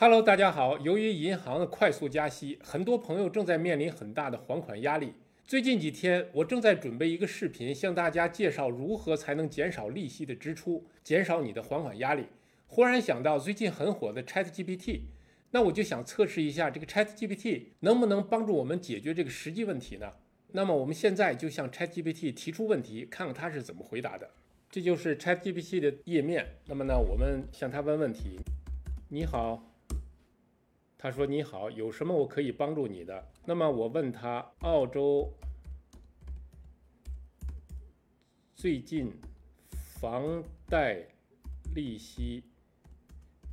Hello，大家好。由于银行的快速加息，很多朋友正在面临很大的还款压力。最近几天，我正在准备一个视频，向大家介绍如何才能减少利息的支出，减少你的还款压力。忽然想到最近很火的 ChatGPT，那我就想测试一下这个 ChatGPT 能不能帮助我们解决这个实际问题呢？那么我们现在就向 ChatGPT 提出问题，看看它是怎么回答的。这就是 ChatGPT 的页面。那么呢，我们向它问问题。你好。他说：“你好，有什么我可以帮助你的？”那么我问他：“澳洲最近房贷利息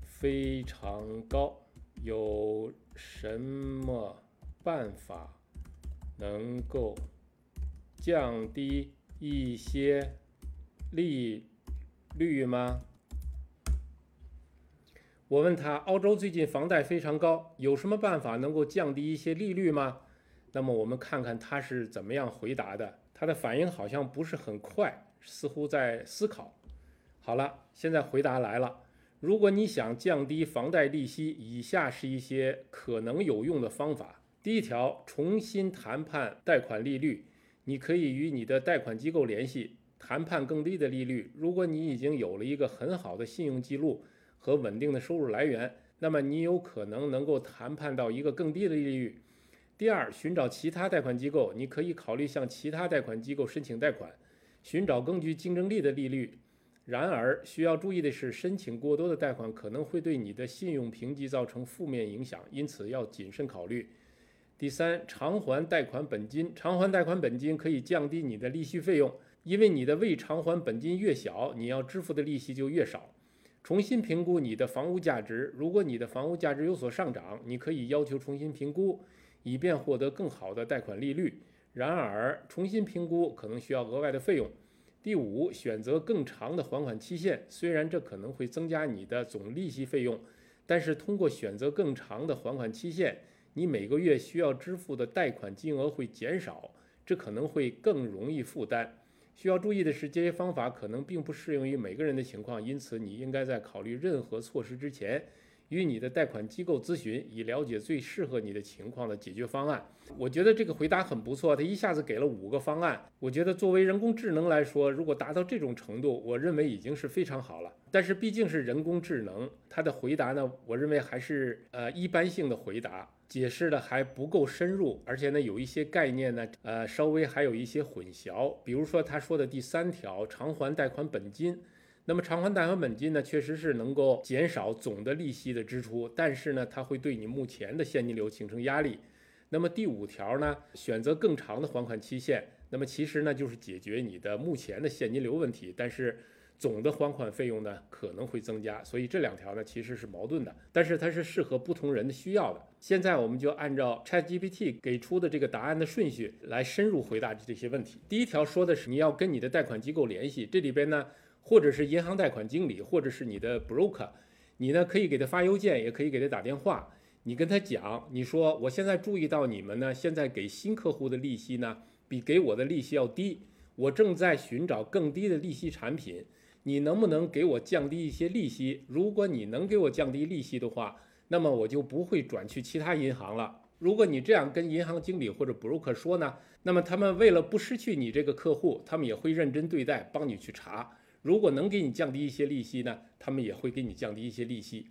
非常高，有什么办法能够降低一些利率吗？”我问他，澳洲最近房贷非常高，有什么办法能够降低一些利率吗？那么我们看看他是怎么样回答的。他的反应好像不是很快，似乎在思考。好了，现在回答来了。如果你想降低房贷利息，以下是一些可能有用的方法。第一条，重新谈判贷款利率。你可以与你的贷款机构联系，谈判更低的利率。如果你已经有了一个很好的信用记录。和稳定的收入来源，那么你有可能能够谈判到一个更低的利率。第二，寻找其他贷款机构，你可以考虑向其他贷款机构申请贷款，寻找更具竞争力的利率。然而，需要注意的是，申请过多的贷款可能会对你的信用评级造成负面影响，因此要谨慎考虑。第三，偿还贷款本金，偿还贷款本金可以降低你的利息费用，因为你的未偿还本金越小，你要支付的利息就越少。重新评估你的房屋价值。如果你的房屋价值有所上涨，你可以要求重新评估，以便获得更好的贷款利率。然而，重新评估可能需要额外的费用。第五，选择更长的还款期限。虽然这可能会增加你的总利息费用，但是通过选择更长的还款期限，你每个月需要支付的贷款金额会减少，这可能会更容易负担。需要注意的是，这些方法可能并不适用于每个人的情况，因此你应该在考虑任何措施之前，与你的贷款机构咨询，以了解最适合你的情况的解决方案。我觉得这个回答很不错，他一下子给了五个方案。我觉得作为人工智能来说，如果达到这种程度，我认为已经是非常好了。但是毕竟是人工智能，它的回答呢，我认为还是呃一般性的回答。解释的还不够深入，而且呢，有一些概念呢，呃，稍微还有一些混淆。比如说他说的第三条，偿还贷款本金。那么偿还贷款本金呢，确实是能够减少总的利息的支出，但是呢，它会对你目前的现金流形成压力。那么第五条呢，选择更长的还款期限。那么其实呢，就是解决你的目前的现金流问题，但是。总的还款费用呢可能会增加，所以这两条呢其实是矛盾的，但是它是适合不同人的需要的。现在我们就按照 ChatGPT 给出的这个答案的顺序来深入回答这些问题。第一条说的是你要跟你的贷款机构联系，这里边呢或者是银行贷款经理，或者是你的 broker，你呢可以给他发邮件，也可以给他打电话，你跟他讲，你说我现在注意到你们呢现在给新客户的利息呢比给我的利息要低，我正在寻找更低的利息产品。你能不能给我降低一些利息？如果你能给我降低利息的话，那么我就不会转去其他银行了。如果你这样跟银行经理或者 broker 说呢，那么他们为了不失去你这个客户，他们也会认真对待，帮你去查。如果能给你降低一些利息呢，他们也会给你降低一些利息。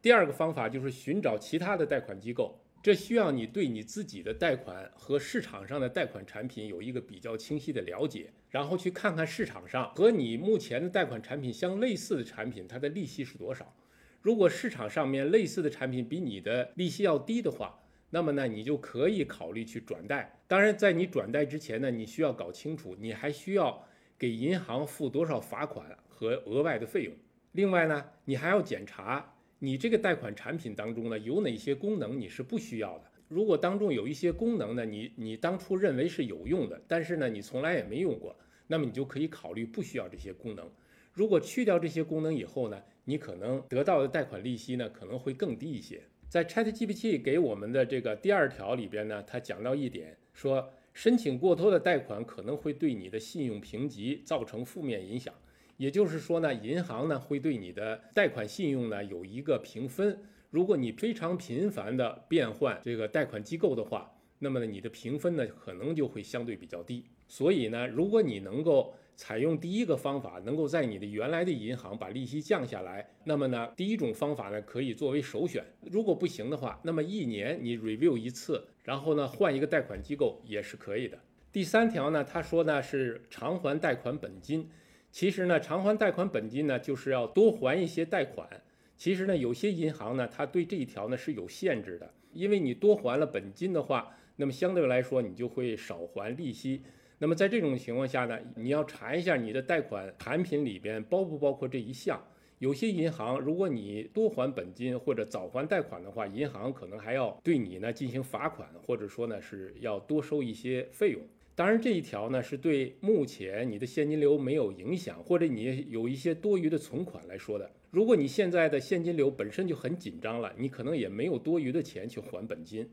第二个方法就是寻找其他的贷款机构。这需要你对你自己的贷款和市场上的贷款产品有一个比较清晰的了解，然后去看看市场上和你目前的贷款产品相类似的产品，它的利息是多少。如果市场上面类似的产品比你的利息要低的话，那么呢，你就可以考虑去转贷。当然，在你转贷之前呢，你需要搞清楚你还需要给银行付多少罚款和额外的费用。另外呢，你还要检查。你这个贷款产品当中呢，有哪些功能你是不需要的？如果当中有一些功能呢，你你当初认为是有用的，但是呢，你从来也没用过，那么你就可以考虑不需要这些功能。如果去掉这些功能以后呢，你可能得到的贷款利息呢可能会更低一些。在 ChatGPT 给我们的这个第二条里边呢，它讲到一点，说申请过多的贷款可能会对你的信用评级造成负面影响。也就是说呢，银行呢会对你的贷款信用呢有一个评分，如果你非常频繁的变换这个贷款机构的话，那么呢，你的评分呢可能就会相对比较低。所以呢，如果你能够采用第一个方法，能够在你的原来的银行把利息降下来，那么呢，第一种方法呢可以作为首选。如果不行的话，那么一年你 review 一次，然后呢换一个贷款机构也是可以的。第三条呢，他说呢是偿还贷款本金。其实呢，偿还贷款本金呢就是要多还一些贷款。其实呢，有些银行呢，它对这一条呢是有限制的，因为你多还了本金的话，那么相对来说你就会少还利息。那么在这种情况下呢，你要查一下你的贷款产品里边包不包括这一项。有些银行，如果你多还本金或者早还贷款的话，银行可能还要对你呢进行罚款，或者说呢是要多收一些费用。当然这一条呢是对目前你的现金流没有影响，或者你有一些多余的存款来说的。如果你现在的现金流本身就很紧张了，你可能也没有多余的钱去还本金，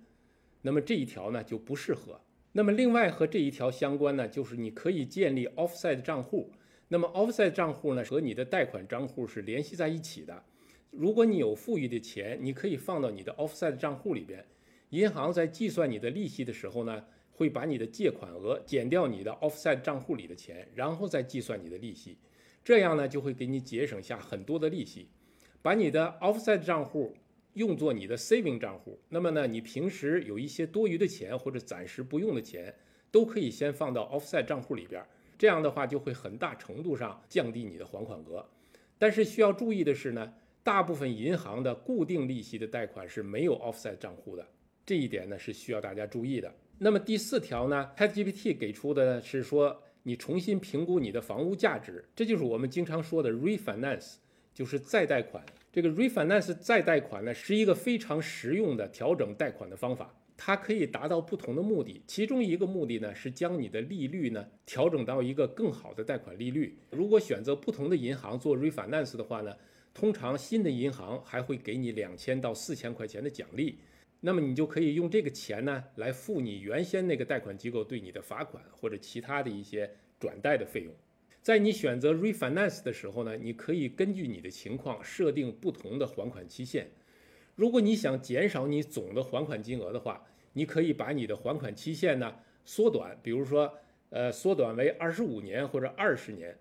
那么这一条呢就不适合。那么另外和这一条相关呢，就是你可以建立 offset 账户。那么 offset 账户呢和你的贷款账户是联系在一起的。如果你有富裕的钱，你可以放到你的 offset 账户里边。银行在计算你的利息的时候呢，会把你的借款额减掉你的 offset 账户里的钱，然后再计算你的利息。这样呢就会给你节省下很多的利息。把你的 offset 账户。用作你的 saving 账户，那么呢，你平时有一些多余的钱或者暂时不用的钱，都可以先放到 offset 账户里边。这样的话就会很大程度上降低你的还款额。但是需要注意的是呢，大部分银行的固定利息的贷款是没有 offset 账户的，这一点呢是需要大家注意的。那么第四条呢，ChatGPT 给出的是说你重新评估你的房屋价值，这就是我们经常说的 refinance，就是再贷款。这个 refinance 再贷款呢，是一个非常实用的调整贷款的方法，它可以达到不同的目的。其中一个目的呢，是将你的利率呢调整到一个更好的贷款利率。如果选择不同的银行做 refinance 的话呢，通常新的银行还会给你两千到四千块钱的奖励，那么你就可以用这个钱呢来付你原先那个贷款机构对你的罚款或者其他的一些转贷的费用。在你选择 refinance 的时候呢，你可以根据你的情况设定不同的还款期限。如果你想减少你总的还款金额的话，你可以把你的还款期限呢缩短，比如说，呃，缩短为二十五年或者二十年。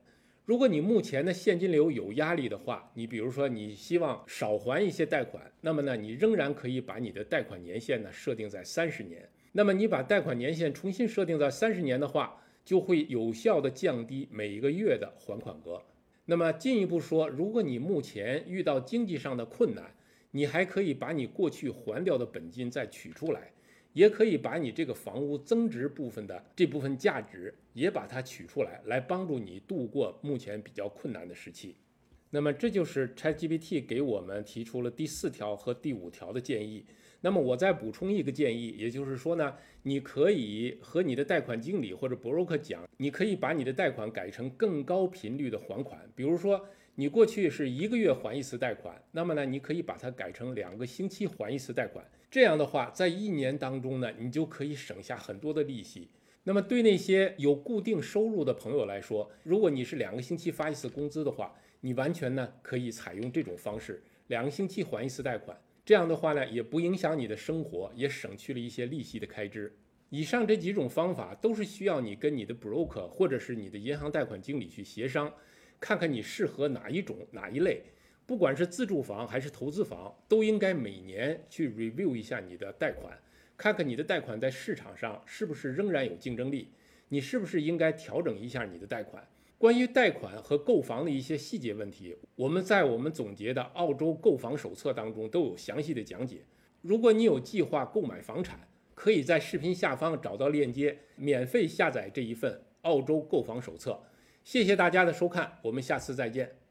如果你目前的现金流有压力的话，你比如说你希望少还一些贷款，那么呢，你仍然可以把你的贷款年限呢设定在三十年。那么你把贷款年限重新设定在三十年的话，就会有效的降低每一个月的还款额。那么进一步说，如果你目前遇到经济上的困难，你还可以把你过去还掉的本金再取出来，也可以把你这个房屋增值部分的这部分价值也把它取出来，来帮助你度过目前比较困难的时期。那么这就是 ChatGPT 给我们提出了第四条和第五条的建议。那么我再补充一个建议，也就是说呢，你可以和你的贷款经理或者 broker 讲，你可以把你的贷款改成更高频率的还款。比如说，你过去是一个月还一次贷款，那么呢，你可以把它改成两个星期还一次贷款。这样的话，在一年当中呢，你就可以省下很多的利息。那么对那些有固定收入的朋友来说，如果你是两个星期发一次工资的话，你完全呢可以采用这种方式，两个星期还一次贷款。这样的话呢，也不影响你的生活，也省去了一些利息的开支。以上这几种方法都是需要你跟你的 broker 或者是你的银行贷款经理去协商，看看你适合哪一种哪一类。不管是自住房还是投资房，都应该每年去 review 一下你的贷款，看看你的贷款在市场上是不是仍然有竞争力，你是不是应该调整一下你的贷款。关于贷款和购房的一些细节问题，我们在我们总结的澳洲购房手册当中都有详细的讲解。如果你有计划购买房产，可以在视频下方找到链接，免费下载这一份澳洲购房手册。谢谢大家的收看，我们下次再见。